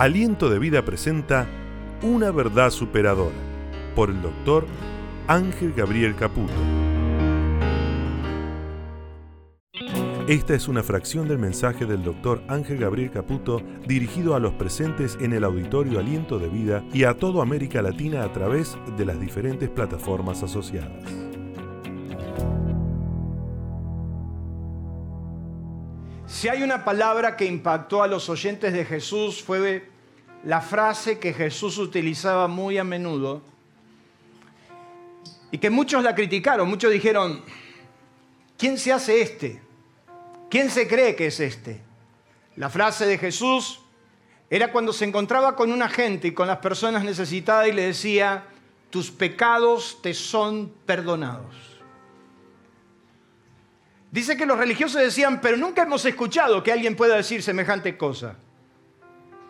Aliento de Vida presenta Una verdad superadora por el doctor Ángel Gabriel Caputo. Esta es una fracción del mensaje del doctor Ángel Gabriel Caputo dirigido a los presentes en el auditorio Aliento de Vida y a toda América Latina a través de las diferentes plataformas asociadas. Si hay una palabra que impactó a los oyentes de Jesús fue la frase que Jesús utilizaba muy a menudo y que muchos la criticaron, muchos dijeron, ¿quién se hace este? ¿Quién se cree que es este? La frase de Jesús era cuando se encontraba con una gente y con las personas necesitadas y le decía, tus pecados te son perdonados. Dice que los religiosos decían, pero nunca hemos escuchado que alguien pueda decir semejante cosa.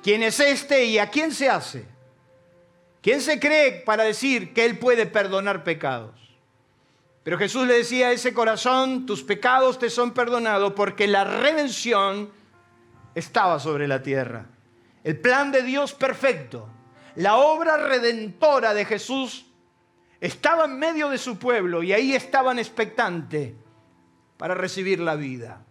¿Quién es este y a quién se hace? ¿Quién se cree para decir que Él puede perdonar pecados? Pero Jesús le decía a ese corazón, tus pecados te son perdonados porque la redención estaba sobre la tierra. El plan de Dios perfecto, la obra redentora de Jesús estaba en medio de su pueblo y ahí estaban expectantes para recibir la vida.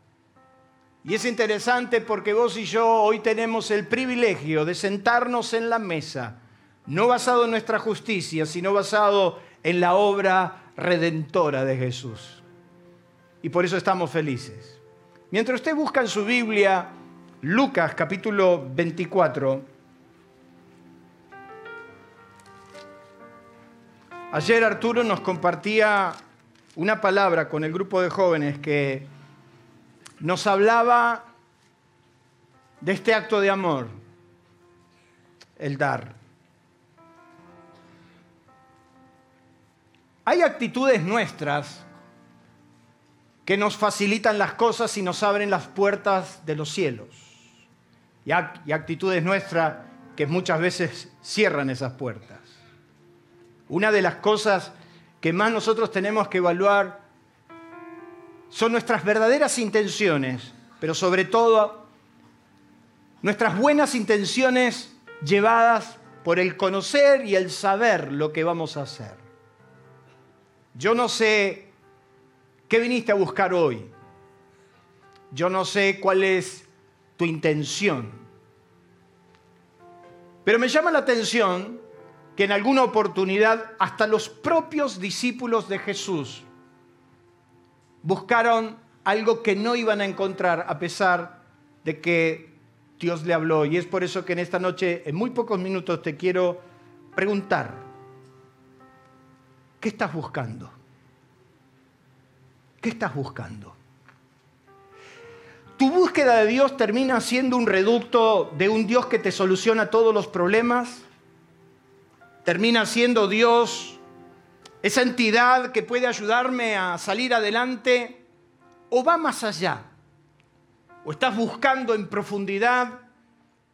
Y es interesante porque vos y yo hoy tenemos el privilegio de sentarnos en la mesa, no basado en nuestra justicia, sino basado en la obra redentora de Jesús. Y por eso estamos felices. Mientras usted busca en su Biblia Lucas capítulo 24, ayer Arturo nos compartía una palabra con el grupo de jóvenes que nos hablaba de este acto de amor, el dar. Hay actitudes nuestras que nos facilitan las cosas y nos abren las puertas de los cielos. Y, actitudes nuestras que muchas veces cierran esas puertas. Una de las cosas que más nosotros tenemos que evaluar son nuestras verdaderas intenciones, pero sobre todo nuestras buenas intenciones llevadas por el conocer y el saber lo que vamos a hacer. Yo no sé qué viniste a buscar hoy. Yo no sé cuál es tu intención. Pero me llama la atención que en alguna oportunidad hasta los propios discípulos de Jesús buscaron algo que no iban a encontrar a pesar de que Dios le habló. Y es por eso que en esta noche, en muy pocos minutos, te quiero preguntar, ¿qué estás buscando? ¿Qué estás buscando? ¿Tu búsqueda de Dios termina siendo un reducto de un Dios que te soluciona todos los problemas? ¿Termina siendo Dios esa entidad que puede ayudarme a salir adelante, o va más allá, o estás buscando en profundidad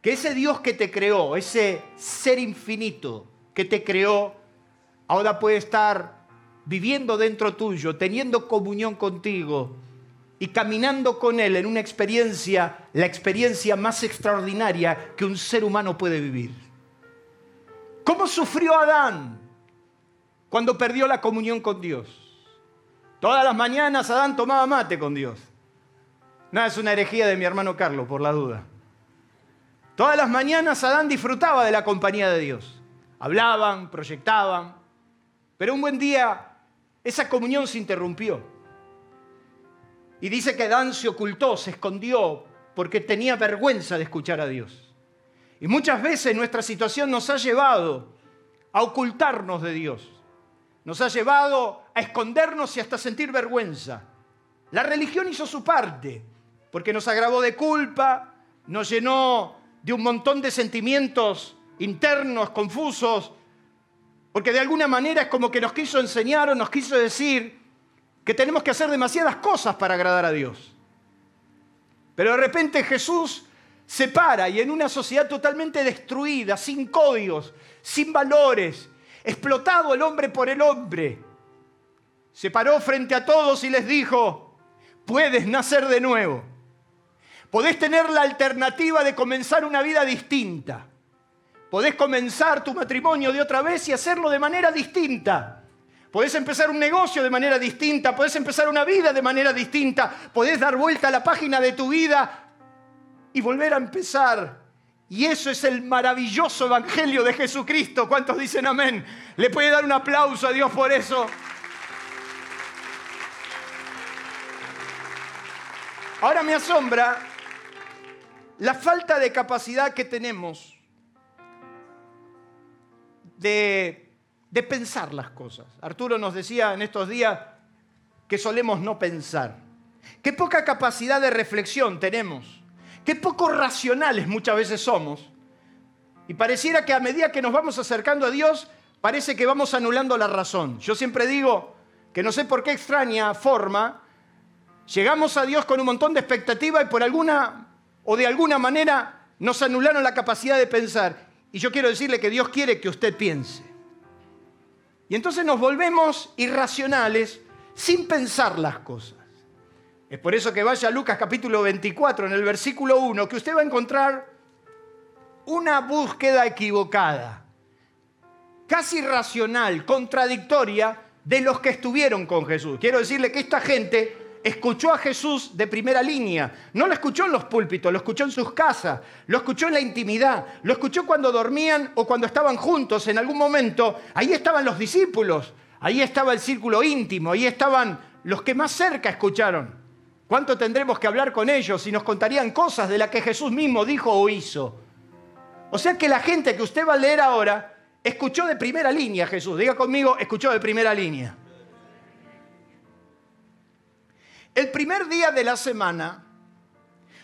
que ese Dios que te creó, ese ser infinito que te creó, ahora puede estar viviendo dentro tuyo, teniendo comunión contigo y caminando con Él en una experiencia, la experiencia más extraordinaria que un ser humano puede vivir. ¿Cómo sufrió Adán? Cuando perdió la comunión con Dios. Todas las mañanas Adán tomaba mate con Dios. No, es una herejía de mi hermano Carlos, por la duda. Todas las mañanas Adán disfrutaba de la compañía de Dios. Hablaban, proyectaban, pero un buen día esa comunión se interrumpió. Y dice que Adán se ocultó, se escondió, porque tenía vergüenza de escuchar a Dios. Y muchas veces nuestra situación nos ha llevado a ocultarnos de Dios nos ha llevado a escondernos y hasta sentir vergüenza. La religión hizo su parte, porque nos agravó de culpa, nos llenó de un montón de sentimientos internos, confusos, porque de alguna manera es como que nos quiso enseñar o nos quiso decir que tenemos que hacer demasiadas cosas para agradar a Dios. Pero de repente Jesús se para y en una sociedad totalmente destruida, sin códigos, sin valores, explotado el hombre por el hombre. Se paró frente a todos y les dijo, puedes nacer de nuevo. Podés tener la alternativa de comenzar una vida distinta. Podés comenzar tu matrimonio de otra vez y hacerlo de manera distinta. Podés empezar un negocio de manera distinta, podés empezar una vida de manera distinta, podés dar vuelta a la página de tu vida y volver a empezar. Y eso es el maravilloso evangelio de Jesucristo. ¿Cuántos dicen amén? ¿Le puede dar un aplauso a Dios por eso? Ahora me asombra la falta de capacidad que tenemos de, de, pensar las cosas. Arturo nos decía en estos días que solemos no pensar. Qué poca capacidad de reflexión tenemos. Qué poco racionales muchas veces somos. Y pareciera que a medida que nos vamos acercando a Dios, parece que vamos anulando la razón. Yo siempre digo que no sé por qué extraña forma, llegamos a Dios con un montón de expectativa y por alguna o de alguna manera nos anularon la capacidad de pensar. Y yo quiero decirle que Dios quiere que usted piense. Y entonces nos volvemos irracionales sin pensar las cosas. Es por eso que vaya a Lucas capítulo 24, en el versículo 1, que usted va a encontrar una búsqueda equivocada, casi racional, contradictoria de los que estuvieron con Jesús. Quiero decirle que esta gente escuchó a Jesús de primera línea. No lo escuchó en los púlpitos, lo escuchó en sus casas, lo escuchó en la intimidad, lo escuchó cuando dormían o cuando estaban juntos en algún momento. Ahí estaban los discípulos, ahí estaba el círculo íntimo, ahí estaban los que más cerca escucharon. ¿Cuánto tendremos que hablar con ellos y nos contarían cosas de las que Jesús mismo dijo o hizo? O sea que la gente que usted va a leer ahora escuchó de primera línea Jesús. Diga conmigo, escuchó de primera línea. El primer día de la semana,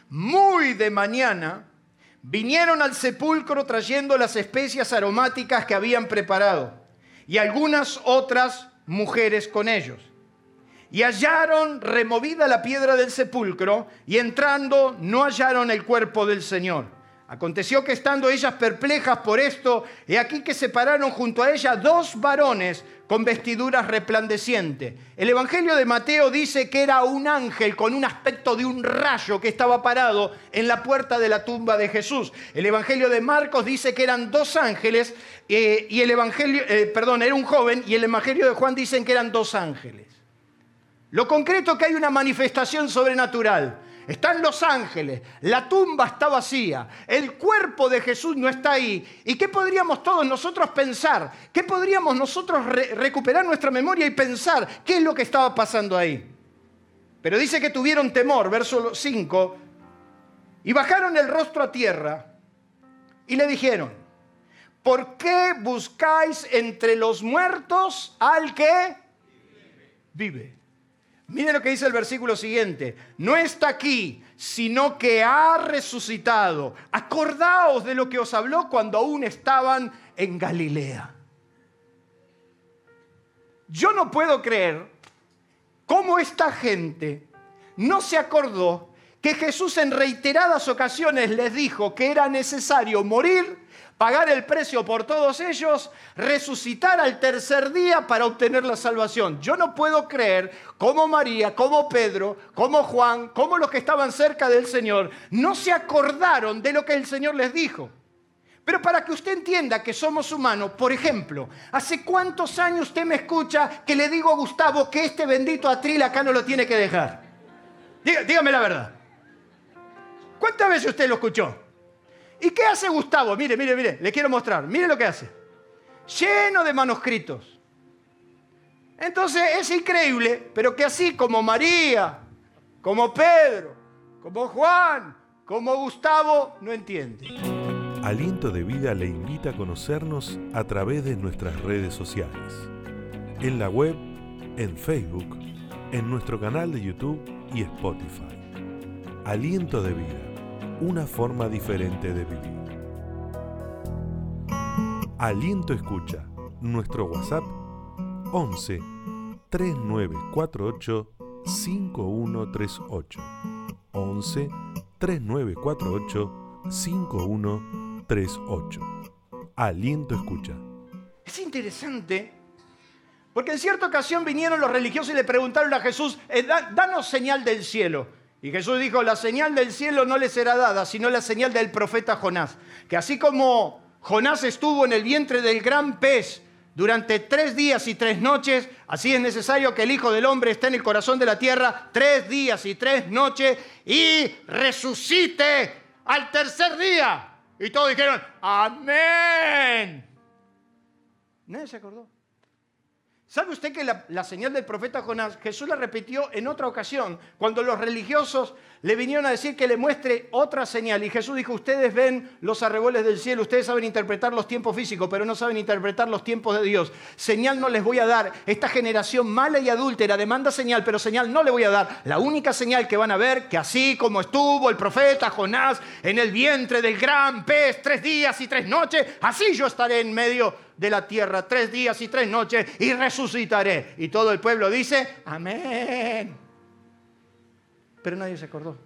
muy de mañana, vinieron al sepulcro trayendo las especias aromáticas que habían preparado y algunas otras mujeres con ellos. Y hallaron removida la piedra del sepulcro y entrando no hallaron el cuerpo del Señor. Aconteció que estando ellas perplejas por esto, he aquí que se pararon junto a ella dos varones con vestiduras resplandecientes. El Evangelio de Mateo dice que era un ángel con un aspecto de un rayo que estaba parado en la puerta de la tumba de Jesús. El Evangelio de Marcos dice que eran dos ángeles eh, y el Evangelio, eh, perdón, era un joven y el Evangelio de Juan dicen que eran dos ángeles. Lo concreto que hay una manifestación sobrenatural. Están los ángeles, la tumba está vacía, el cuerpo de Jesús no está ahí. ¿Y qué podríamos todos nosotros pensar? ¿Qué podríamos nosotros recuperar nuestra memoria y pensar qué es lo que estaba pasando ahí? Pero dice que tuvieron temor, verso 5, y bajaron el rostro a tierra y le dijeron, ¿por qué buscáis entre los muertos al que vive? Miren lo que dice el versículo siguiente. No está aquí, sino que ha resucitado. Acordaos de lo que os habló cuando aún estaban en Galilea. Yo no puedo creer cómo esta gente no se acordó que Jesús en reiteradas ocasiones les dijo que era necesario morir pagar el precio por todos ellos, resucitar al tercer día para obtener la salvación. Yo no puedo creer cómo María, como Pedro, como Juan, como los que estaban cerca del Señor, no se acordaron de lo que el Señor les dijo. Pero para que usted entienda que somos humanos, por ejemplo, ¿hace cuántos años usted me escucha que le digo a Gustavo que este bendito atril acá no lo tiene que dejar? dígame la verdad. ¿Cuántas veces usted lo escuchó? ¿Y qué hace Gustavo? Mire, mire, mire, le quiero mostrar. Mire lo que hace. Lleno de manuscritos. Entonces es increíble, pero que así como María, como Pedro, como Juan, como Gustavo, no entiende. Aliento de Vida le invita a conocernos a través de nuestras redes sociales. En la web, en Facebook, en nuestro canal de YouTube y Spotify. Aliento de Vida una forma diferente de vivir. Aliento Escucha, nuestro WhatsApp 11 3948 5138. 11 3948 5138. Aliento Escucha. Es interesante porque en cierta ocasión vinieron los religiosos y le preguntaron a Jesús, eh, danos señal del cielo. Y Jesús dijo, la señal del cielo no le será dada, sino la señal del profeta Jonás. Que así como Jonás estuvo en el vientre del gran pez durante tres días y tres noches. Así es necesario que el Hijo del Hombre esté en el corazón de la tierra tres días y tres noches y resucite al tercer día. Y todos dijeron, amén. Nadie se acordó. ¿Sabe usted que la, señal del profeta Jonás, Jesús la repitió en otra ocasión, cuando los religiosos le vinieron a decir que le muestre otra señal? Y Jesús dijo, ustedes ven los arreboles del cielo, ustedes saben interpretar los tiempos físicos, pero no saben interpretar los tiempos de Dios. Señal no les voy a dar. Esta generación mala y adúltera demanda señal, pero señal no le voy a dar. La única señal que van a ver, que así como estuvo el profeta Jonás en el vientre del gran pez tres días y tres noches, así yo estaré en medio de la tierra tres días y tres noches y resucitaré. Y todo el pueblo dice, amén. Pero nadie se acordó.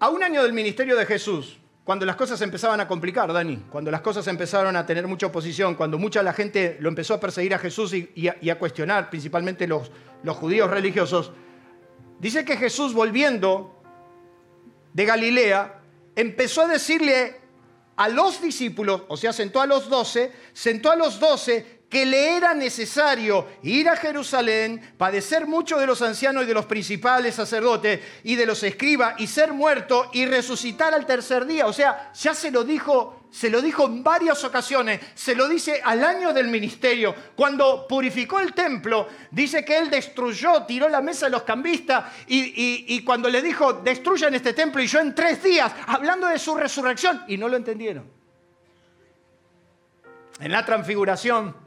A un año del ministerio de Jesús, cuando las cosas empezaban a complicar, Dani, cuando las cosas empezaron a tener mucha oposición, cuando mucha la gente lo empezó a perseguir a Jesús y, a, a, cuestionar, principalmente los, los judíos religiosos, dice que Jesús volviendo de Galilea, empezó a decirle a los discípulos, o sea, sentó a los doce, sentó a los doce que le era necesario ir a Jerusalén, padecer mucho de los ancianos y de los principales sacerdotes y de los escribas y ser muerto y resucitar al tercer día. O sea, ya se lo dijo, se lo dijo en varias ocasiones, se lo dice al año del ministerio. Cuando purificó el templo, dice que él destruyó, tiró la mesa de los cambistas y, y, cuando le dijo, destruyan este templo y yo en tres días, hablando de su resurrección, y no lo entendieron. En la transfiguración,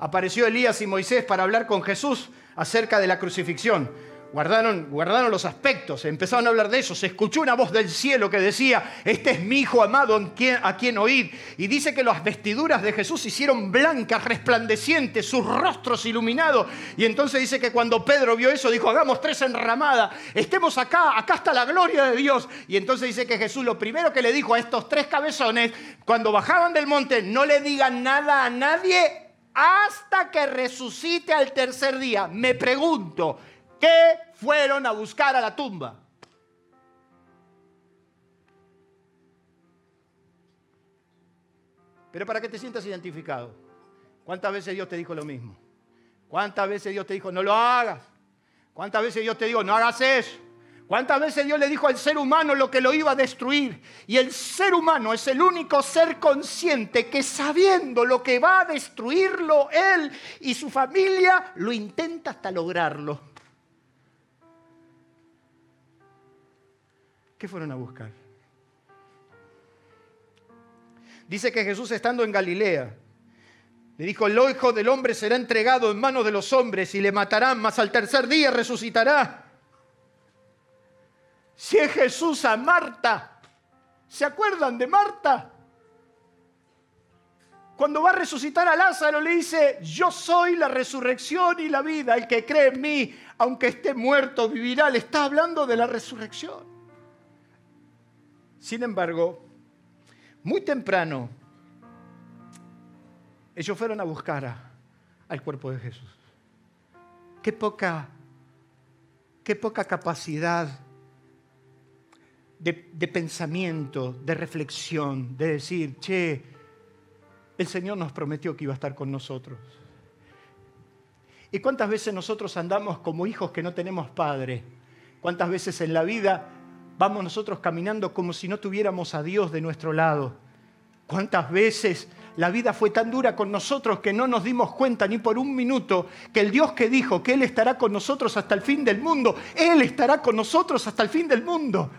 apareció Elías y Moisés para hablar con Jesús acerca de la crucifixión. Guardaron, guardaron los aspectos, empezaron a hablar de eso. Se escuchó una voz del cielo que decía, este es mi hijo amado a quien oír. Y dice que las vestiduras de Jesús se hicieron blancas, resplandecientes, sus rostros iluminados. Y entonces dice que cuando Pedro vio eso, dijo, hagamos tres enramadas, estemos acá, acá está la gloria de Dios. Y entonces dice que Jesús lo primero que le dijo a estos tres cabezones, cuando bajaban del monte, no le digan nada a nadie hasta que resucite al tercer día. Me pregunto, ¿qué fueron a buscar a la tumba? Pero para que te sientas identificado, ¿cuántas veces Dios te dijo lo mismo? ¿Cuántas veces Dios te dijo, no lo hagas? ¿Cuántas veces Dios te dijo, no hagas eso? ¿Cuántas veces Dios le dijo al ser humano lo que lo iba a destruir? Y el ser humano es el único ser consciente que sabiendo lo que va a destruirlo él y su familia, lo intenta hasta lograrlo. ¿Qué fueron a buscar? Dice que Jesús estando en Galilea, le dijo, el hijo del hombre será entregado en manos de los hombres y le matarán, mas al tercer día resucitará. Si es Jesús a Marta, ¿se acuerdan de Marta? Cuando va a resucitar a Lázaro le dice, yo soy la resurrección y la vida, el que cree en mí, aunque esté muerto, vivirá. Le está hablando de la resurrección. Sin embargo, muy temprano, ellos fueron a buscar a, al cuerpo de Jesús. Qué poca, qué poca capacidad de, pensamiento, de reflexión, de decir, che, el Señor nos prometió que iba a estar con nosotros. ¿Y cuántas veces nosotros andamos como hijos que no tenemos padre? ¿Cuántas veces en la vida vamos nosotros caminando como si no tuviéramos a Dios de nuestro lado? ¿Cuántas veces la vida fue tan dura con nosotros que no nos dimos cuenta ni por un minuto que el Dios que dijo que Él estará con nosotros hasta el fin del mundo, Él estará con nosotros hasta el fin del mundo?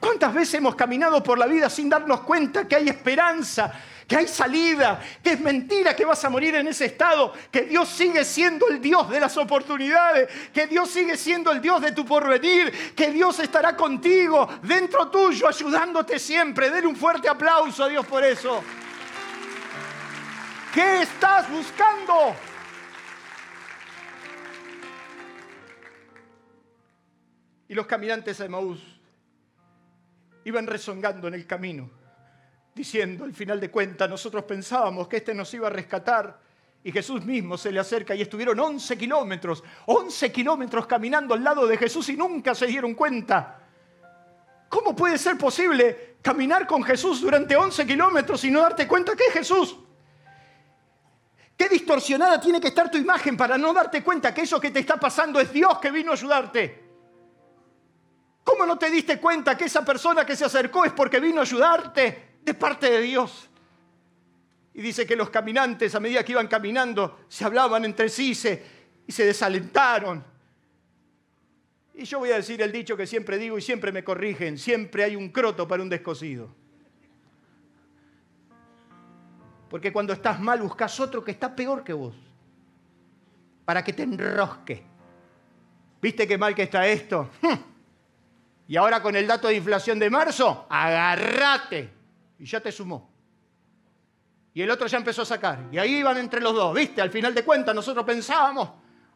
¿Cuántas veces hemos caminado por la vida sin darnos cuenta que hay esperanza, que hay salida, que es mentira que vas a morir en ese estado, que Dios sigue siendo el Dios de las oportunidades, que Dios sigue siendo el Dios de tu porvenir, que Dios estará contigo, dentro tuyo, ayudándote siempre? Den un fuerte aplauso a Dios por eso. ¿Qué estás buscando? Y los caminantes de Maús iban rezongando en el camino, diciendo, al final de cuentas, nosotros pensábamos que este nos iba a rescatar. Y Jesús mismo se le acerca y estuvieron 11 kilómetros, 11 kilómetros caminando al lado de Jesús y nunca se dieron cuenta ¿Cómo puede ser posible caminar con Jesús durante 11 kilómetros y no darte cuenta que es Jesús? ¿Qué distorsionada tiene que estar tu imagen para no darte cuenta que eso que te está pasando es Dios que vino a ayudarte? ¿Cómo no te diste cuenta que esa persona que se acercó es porque vino a ayudarte de parte de Dios? Y dice que los caminantes, a medida que iban caminando, se hablaban entre sí y se desalentaron. Y yo voy a decir el dicho que siempre digo y siempre me corrigen, siempre hay un croto para un descosido. Porque cuando estás mal buscas otro que está peor que vos, para que te enrosque. ¿Viste qué mal que está esto? Y ahora con el dato de inflación de marzo, agarrate. Y ya te sumó. Y el otro ya empezó a sacar. Y ahí iban entre los dos. ¿Viste? Al final de cuentas nosotros pensábamos,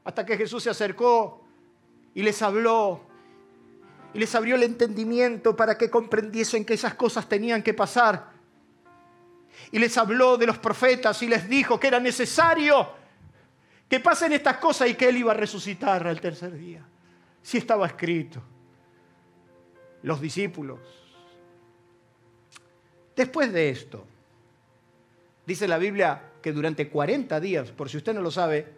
hasta que Jesús se acercó y les habló y les abrió el entendimiento para que comprendiesen que esas cosas tenían que pasar. Y les habló de los profetas y les dijo que era necesario que pasen estas cosas y que Él iba a resucitar al tercer día. Si estaba escrito. Los discípulos. Después de esto, dice la Biblia que durante 40 días, por si usted no lo sabe,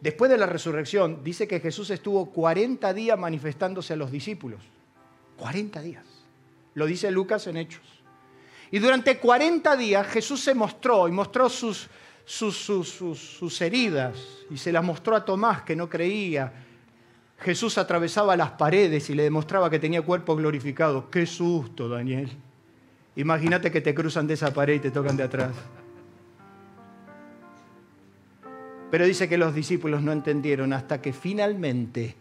Después de la resurrección, dice que Jesús estuvo 40 días manifestándose a los discípulos. 40 días. Lo dice Lucas en Hechos. Y durante 40 días Jesús se mostró y mostró sus, sus, sus, heridas y se las mostró a Tomás que no creía. Jesús atravesaba las paredes y le demostraba que tenía cuerpo glorificado. Qué susto, Daniel. Imagínate que te cruzan de esa pared y te tocan de atrás. Pero dice que los discípulos no entendieron hasta que finalmente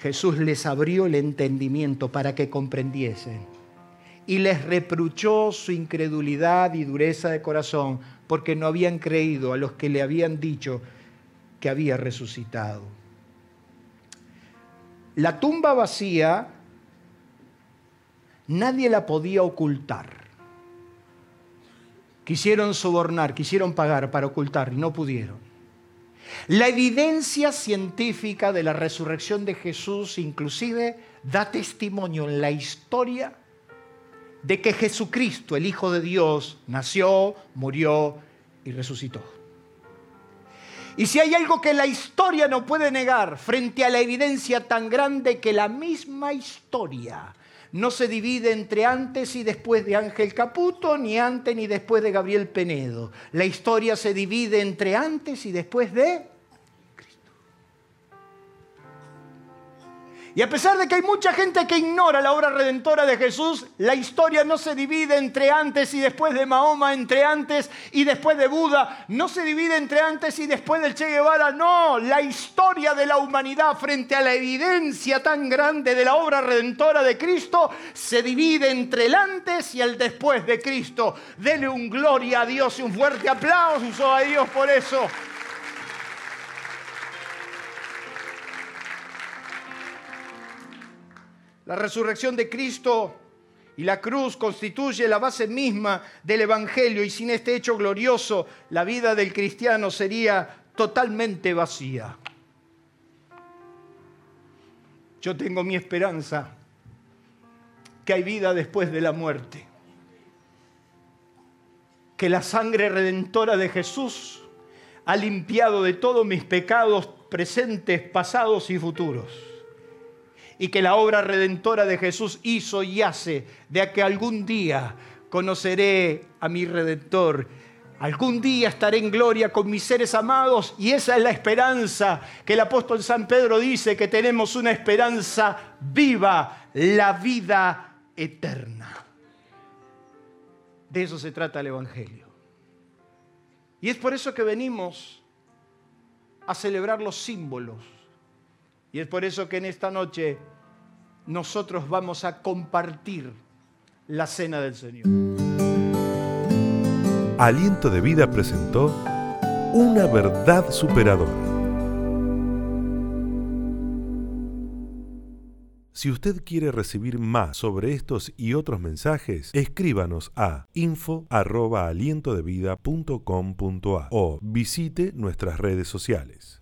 Jesús les abrió el entendimiento para que comprendiesen. Y les reprochó su incredulidad y dureza de corazón porque no habían creído a los que le habían dicho que había resucitado. La tumba vacía nadie la podía ocultar. Quisieron sobornar, quisieron pagar para ocultar y no pudieron. La evidencia científica de la resurrección de Jesús inclusive da testimonio en la historia de que Jesucristo, el Hijo de Dios, nació, murió y resucitó. Y si hay algo que la historia no puede negar frente a la evidencia tan grande que la misma historia no se divide entre antes y después de Ángel Caputo, ni antes ni después de Gabriel Penedo. La historia se divide entre antes y después de Y a pesar de que hay mucha gente que ignora la obra redentora de Jesús, la historia no se divide entre antes y después de Mahoma, entre antes y después de Buda, no se divide entre antes y después del Che Guevara, no, la historia de la humanidad frente a la evidencia tan grande de la obra redentora de Cristo se divide entre el antes y el después de Cristo. Dele un gloria a Dios y un fuerte aplauso a Dios por eso. La resurrección de Cristo y la cruz constituye la base misma del Evangelio y sin este hecho glorioso la vida del cristiano sería totalmente vacía. Yo tengo mi esperanza que hay vida después de la muerte, que la sangre redentora de Jesús ha limpiado de todos mis pecados presentes, pasados y futuros y que la obra redentora de Jesús hizo y hace de que algún día conoceré a mi redentor. Algún día estaré en gloria con mis seres amados y esa es la esperanza que el apóstol San Pedro dice que tenemos una esperanza viva, la vida eterna. De eso se trata el Evangelio. Y es por eso que venimos a celebrar los símbolos. Y es por eso que en esta noche nosotros vamos a compartir la cena del Señor. Aliento de Vida presentó una verdad superadora. Si usted quiere recibir más sobre estos y otros mensajes, escríbanos a info@alientodevida.com.a o visite nuestras redes sociales.